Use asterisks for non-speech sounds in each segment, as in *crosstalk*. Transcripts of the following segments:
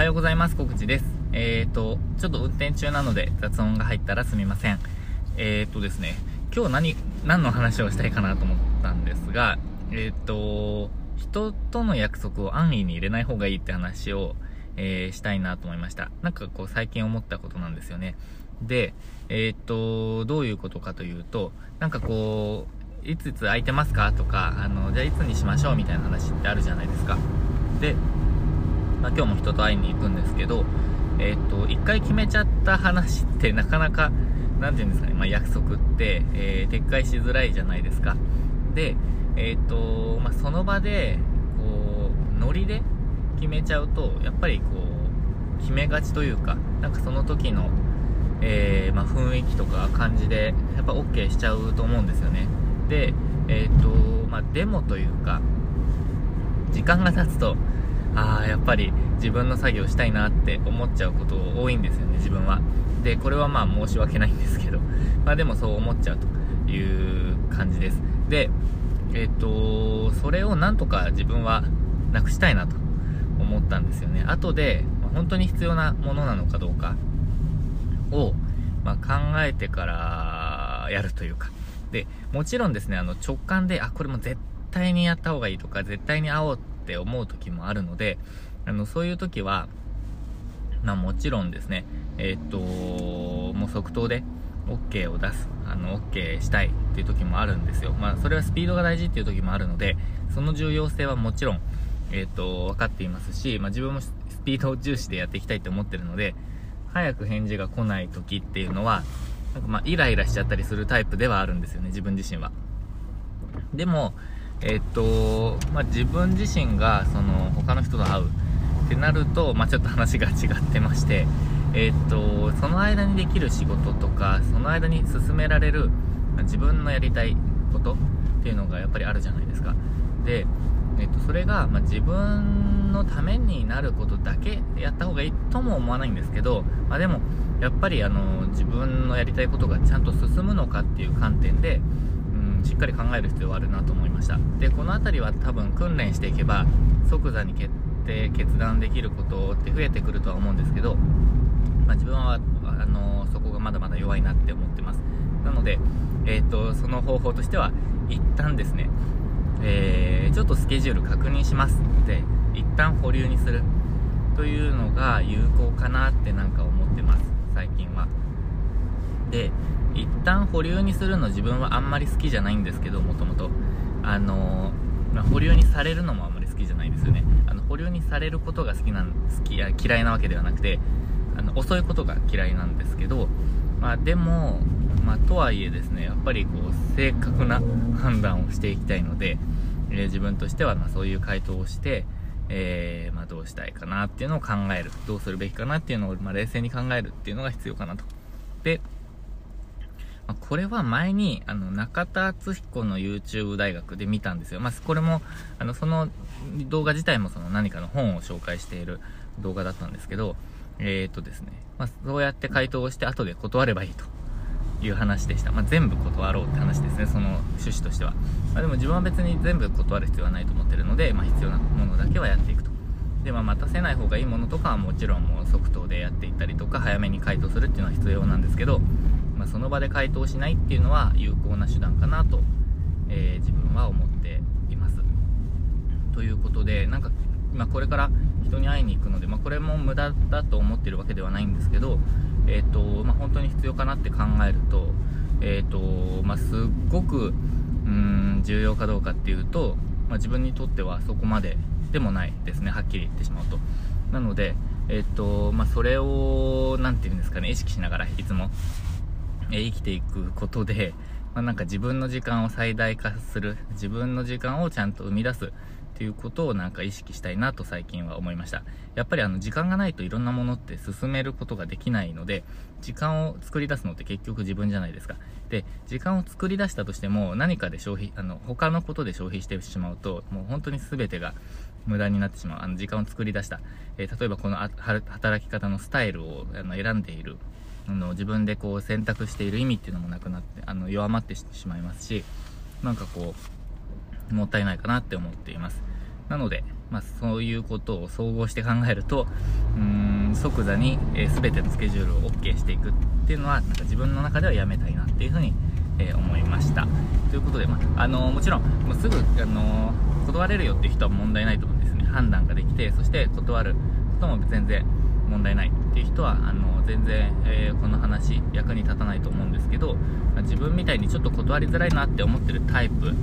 はようございます。小口です。えっ、ー、と、ちょっと運転中なので雑音が入ったらすみません。えっ、ー、とですね、今日何、何の話をしたいかなと思ったんですが、えっ、ー、と、人との約束を安易に入れない方がいいって話を、えしたいなと思いました。なんかこう最近思ったことなんですよね。で、えっと、どういうことかというと、なんかこう、いついつ空いてますかとか、あの、じゃあいつにしましょうみたいな話ってあるじゃないですか。で、まあ、今日も人と会いに行くんですけど、えっ、ー、と、一回決めちゃった話って *laughs* なかなか、なんていうんですかね、まあ、約束って、えー、撤回しづらいじゃないですか。で、えっ、ー、と、まあ、その場で、こう、ノリで決めちゃうと、やっぱりこう、決めがちというか、なんかその時の、えー、まあ、雰囲気とか感じで、やっぱ OK しちゃうと思うんですよね。で、えっ、と、まあ、デモというか、時間が経つと、ああ、やっぱり自分の作業したいなって思っちゃうこと多いんですよね、自分は。で、これはまあ申し訳ないんですけど、*laughs* まあでもそう思っちゃうという感じです。で、えっ、ー、と、それをなんとか自分はなくしたいなと思ったんですよね。後で、本当に必要なものなのかどうかを、まあ、考えてからやるというか。で、もちろんですね、あの直感で、あ、これも絶対にやった方がいいとか、絶対に会おうって思う時もあるので、あの、そういう時は、まあもちろんですね、えー、っと、もう即答で OK を出す、あの、OK したいっていう時もあるんですよ。まあそれはスピードが大事っていう時もあるので、その重要性はもちろん、えー、っと、分かっていますし、まあ自分もスピードを重視でやっていきたいって思ってるので、早く返事が来ない時っていうのは、なんかまあイライラしちゃったりするタイプではあるんですよね、自分自身は。でも、えっと、まあ、自分自身が、その、他の人と会うってなると、まあ、ちょっと話が違ってまして、えっと、その間にできる仕事とか、その間に進められる、ま、自分のやりたいことっていうのがやっぱりあるじゃないですか。で、えっと、それが、まあ、自分のためになることだけやった方がいいとも思わないんですけど、まあ、でも、やっぱりあの、自分のやりたいことがちゃんと進むのかっていう観点で、しっかり考える必要はあるなと思いました。でこの辺りは多分訓練していけば即座に決定決断できることって増えてくるとは思うんですけど、まあ、自分はあのそこがまだまだ弱いなって思ってます。なので、えーと、その方法としては一旦ですね、えー、ちょっとスケジュール確認しますって一旦保留にする。というのが有効かなってなんか思ってます最近は。で一旦保留にするの自分はあんまり好きじゃないんですけど、もともと。あのまあ、保留にされるのもあんまり好きじゃないですよね。あの、保留にされることが好きなん、好きや嫌いなわけではなくて、あの、遅いことが嫌いなんですけど、まあでも、まあとはいえですね、やっぱりこう、正確な判断をしていきたいので、えー、自分としてはまそういう回答をして、えー、まどうしたいかなっていうのを考える。どうするべきかなっていうのを、ま冷静に考えるっていうのが必要かなと。で、まこれは前に、あの、中田敦彦の YouTube 大学で見たんですよ。まあ、これも、あの、その動画自体もその何かの本を紹介している動画だったんですけど、えー、っとですね、まあ、そうやって回答をして後で断ればいいという話でした。まあ、全部断ろうって話ですね、その趣旨としては。まあ、でも自分は別に全部断る必要はないと思ってるので、まあ、必要なものだけはやっていくと。で、まあ、待たせない方がいいものとかはもちろんもう即答でやっていったりとか、早めに回答するっていうのは必要なんですけど、まあ、その場で回答しないっていうのは有効な手段かなと、えー、自分は思っています。ということで、なんか、まあ、これから人に会いに行くので、まあ、これも無駄だと思ってるわけではないんですけど、えっ、ー、と、まあ、本当に必要かなって考えると、えっ、ー、と、まあ、すっごく、うん、重要かどうかっていうと、まあ、自分にとってはそこまででもないですね、はっきり言ってしまうと。なので、えっ、と、まあ、それを、なんて言うんですかね、意識しながらいつも、え生きていくことで、まあ、なんか自分の時間を最大化する、自分の時間をちゃんと生み出すっていうことをなんか意識したいなと最近は思いました。やっぱりあの時間がないといろんなものって進めることができないので、時間を作り出すのって結局自分じゃないですか。で、時間を作り出したとしても何かで消費、あの、他のことで消費してしまうと、もう本当に全てが無駄になってしまう。あの時間を作り出した。えー、例えばこの働き方のスタイルをあの選んでいるあの自分でこう選択している意味っていうのもなくなってあの弱まってしまいますしなんかこうもったいないかなって思っていますなので、まあ、そういうことを総合して考えると、うーん、即座に、えー、全てのスケジュールを OK していくっていうのは、なんか自分の中ではやめたいなっていうふうに、えー、思いました。ということで、まあ、あのー、もちろん、もうすぐ、あの断れるよっていう人は問題ないと思うんですね。判断ができて、そして断ることも全然問題ないっていう人は、あの全然、えーこの話役に立たないと思うんですけど、ま、自分みたいにちょっと断りづらいなって思ってるタイプ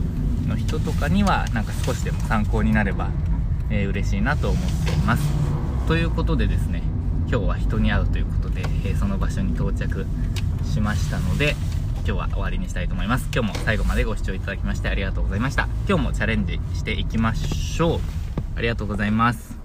の人とかには、なんか少しでも参考になればえー、嬉しいなと思っています。ということでですね今日は人に会うということで、えー、その場所に到着しましたので今日は終わりにしたいと思います。今日も最後までご視聴いただきましてありがとうございました。今日もチャレンジしていきましょう。ありがとうございます。